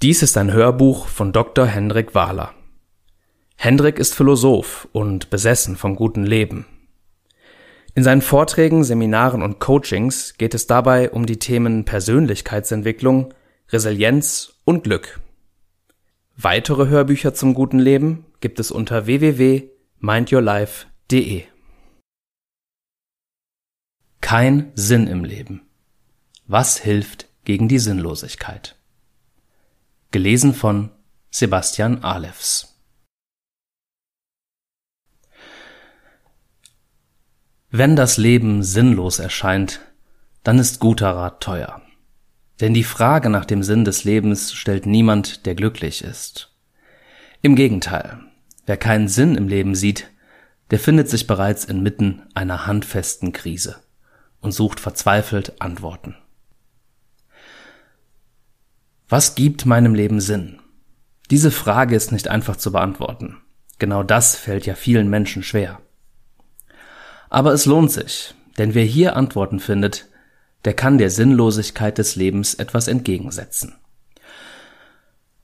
Dies ist ein Hörbuch von Dr. Hendrik Wahler. Hendrik ist Philosoph und besessen vom guten Leben. In seinen Vorträgen, Seminaren und Coachings geht es dabei um die Themen Persönlichkeitsentwicklung, Resilienz und Glück. Weitere Hörbücher zum guten Leben gibt es unter www.mindyourlife.de. Kein Sinn im Leben. Was hilft gegen die Sinnlosigkeit? Gelesen von Sebastian Alefs. Wenn das Leben sinnlos erscheint, dann ist guter Rat teuer. Denn die Frage nach dem Sinn des Lebens stellt niemand, der glücklich ist. Im Gegenteil, wer keinen Sinn im Leben sieht, der findet sich bereits inmitten einer handfesten Krise und sucht verzweifelt Antworten. Was gibt meinem Leben Sinn? Diese Frage ist nicht einfach zu beantworten. Genau das fällt ja vielen Menschen schwer. Aber es lohnt sich, denn wer hier Antworten findet, der kann der Sinnlosigkeit des Lebens etwas entgegensetzen.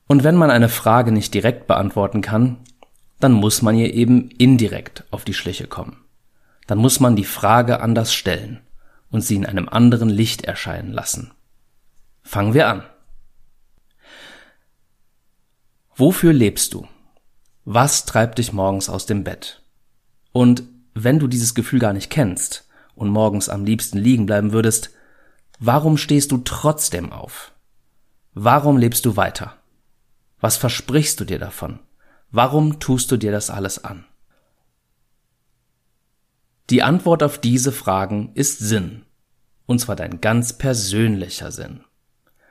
Und wenn man eine Frage nicht direkt beantworten kann, dann muss man ihr eben indirekt auf die Schliche kommen. Dann muss man die Frage anders stellen und sie in einem anderen Licht erscheinen lassen. Fangen wir an. Wofür lebst du? Was treibt dich morgens aus dem Bett? Und wenn du dieses Gefühl gar nicht kennst und morgens am liebsten liegen bleiben würdest, warum stehst du trotzdem auf? Warum lebst du weiter? Was versprichst du dir davon? Warum tust du dir das alles an? Die Antwort auf diese Fragen ist Sinn. Und zwar dein ganz persönlicher Sinn.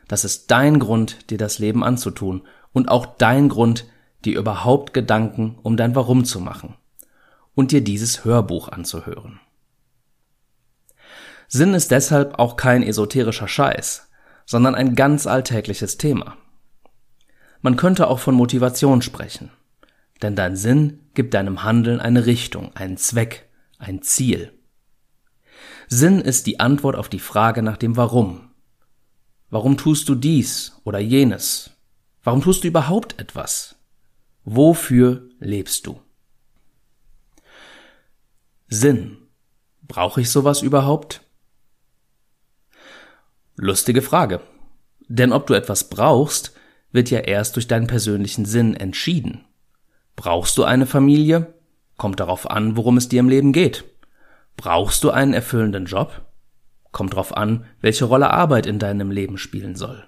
Das ist dein Grund, dir das Leben anzutun und auch dein Grund, dir überhaupt Gedanken um dein Warum zu machen und dir dieses Hörbuch anzuhören. Sinn ist deshalb auch kein esoterischer Scheiß, sondern ein ganz alltägliches Thema. Man könnte auch von Motivation sprechen, denn dein Sinn gibt deinem Handeln eine Richtung, einen Zweck, ein Ziel. Sinn ist die Antwort auf die Frage nach dem Warum. Warum tust du dies oder jenes? Warum tust du überhaupt etwas? Wofür lebst du? Sinn. Brauche ich sowas überhaupt? Lustige Frage. Denn ob du etwas brauchst, wird ja erst durch deinen persönlichen Sinn entschieden. Brauchst du eine Familie? Kommt darauf an, worum es dir im Leben geht. Brauchst du einen erfüllenden Job? Kommt darauf an, welche Rolle Arbeit in deinem Leben spielen soll.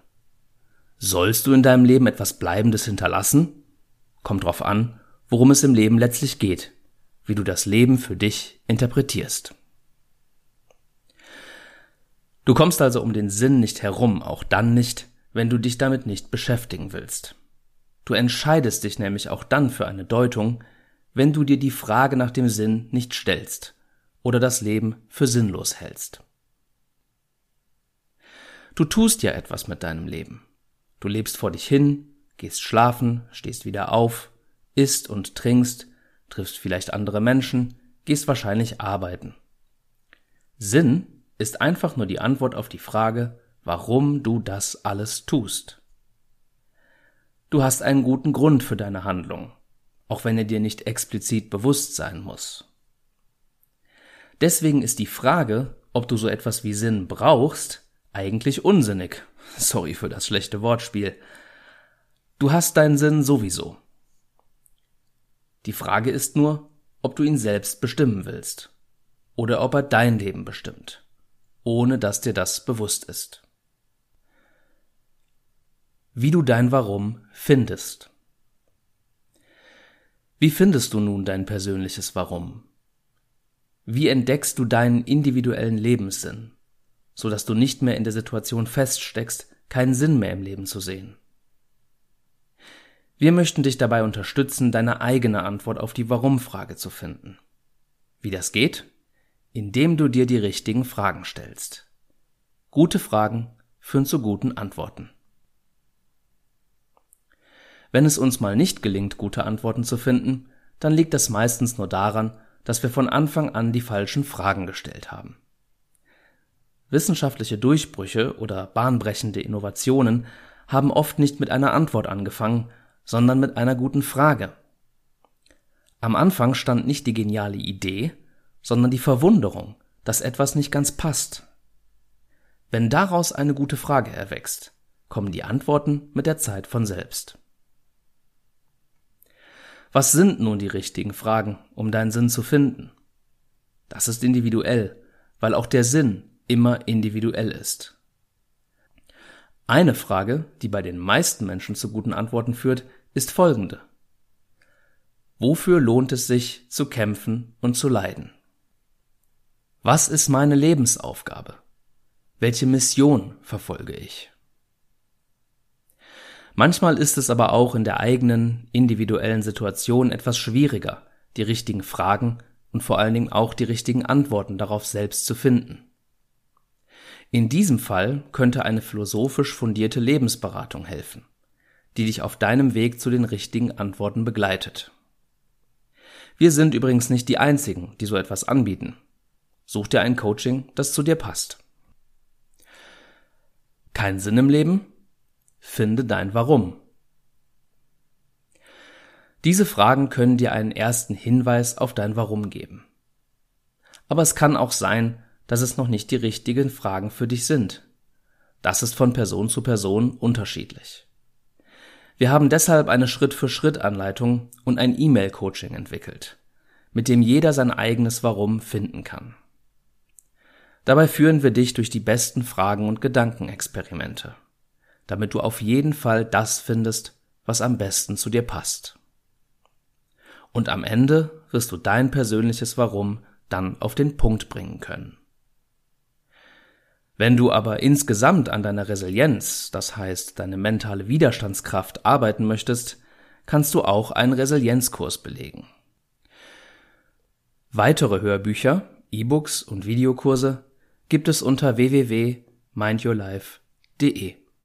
Sollst du in deinem Leben etwas Bleibendes hinterlassen? Kommt drauf an, worum es im Leben letztlich geht, wie du das Leben für dich interpretierst. Du kommst also um den Sinn nicht herum, auch dann nicht, wenn du dich damit nicht beschäftigen willst. Du entscheidest dich nämlich auch dann für eine Deutung, wenn du dir die Frage nach dem Sinn nicht stellst oder das Leben für sinnlos hältst. Du tust ja etwas mit deinem Leben. Du lebst vor dich hin, gehst schlafen, stehst wieder auf, isst und trinkst, triffst vielleicht andere Menschen, gehst wahrscheinlich arbeiten. Sinn ist einfach nur die Antwort auf die Frage, warum du das alles tust. Du hast einen guten Grund für deine Handlung, auch wenn er dir nicht explizit bewusst sein muss. Deswegen ist die Frage, ob du so etwas wie Sinn brauchst, eigentlich unsinnig. Sorry für das schlechte Wortspiel. Du hast deinen Sinn sowieso. Die Frage ist nur, ob du ihn selbst bestimmen willst oder ob er dein Leben bestimmt, ohne dass dir das bewusst ist. Wie du dein Warum findest. Wie findest du nun dein persönliches Warum? Wie entdeckst du deinen individuellen Lebenssinn? So dass du nicht mehr in der Situation feststeckst, keinen Sinn mehr im Leben zu sehen. Wir möchten dich dabei unterstützen, deine eigene Antwort auf die Warum-Frage zu finden. Wie das geht? Indem du dir die richtigen Fragen stellst. Gute Fragen führen zu guten Antworten. Wenn es uns mal nicht gelingt, gute Antworten zu finden, dann liegt das meistens nur daran, dass wir von Anfang an die falschen Fragen gestellt haben. Wissenschaftliche Durchbrüche oder bahnbrechende Innovationen haben oft nicht mit einer Antwort angefangen, sondern mit einer guten Frage. Am Anfang stand nicht die geniale Idee, sondern die Verwunderung, dass etwas nicht ganz passt. Wenn daraus eine gute Frage erwächst, kommen die Antworten mit der Zeit von selbst. Was sind nun die richtigen Fragen, um deinen Sinn zu finden? Das ist individuell, weil auch der Sinn immer individuell ist. Eine Frage, die bei den meisten Menschen zu guten Antworten führt, ist folgende. Wofür lohnt es sich zu kämpfen und zu leiden? Was ist meine Lebensaufgabe? Welche Mission verfolge ich? Manchmal ist es aber auch in der eigenen individuellen Situation etwas schwieriger, die richtigen Fragen und vor allen Dingen auch die richtigen Antworten darauf selbst zu finden. In diesem Fall könnte eine philosophisch fundierte Lebensberatung helfen, die dich auf deinem Weg zu den richtigen Antworten begleitet. Wir sind übrigens nicht die Einzigen, die so etwas anbieten. Such dir ein Coaching, das zu dir passt. Kein Sinn im Leben? Finde dein Warum. Diese Fragen können dir einen ersten Hinweis auf dein Warum geben. Aber es kann auch sein, dass es noch nicht die richtigen Fragen für dich sind. Das ist von Person zu Person unterschiedlich. Wir haben deshalb eine Schritt-für-Schritt-Anleitung und ein E-Mail-Coaching entwickelt, mit dem jeder sein eigenes Warum finden kann. Dabei führen wir dich durch die besten Fragen und Gedankenexperimente damit du auf jeden Fall das findest, was am besten zu dir passt. Und am Ende wirst du dein persönliches Warum dann auf den Punkt bringen können. Wenn du aber insgesamt an deiner Resilienz, das heißt deine mentale Widerstandskraft, arbeiten möchtest, kannst du auch einen Resilienzkurs belegen. Weitere Hörbücher, E-Books und Videokurse gibt es unter www.mindyourlife.de.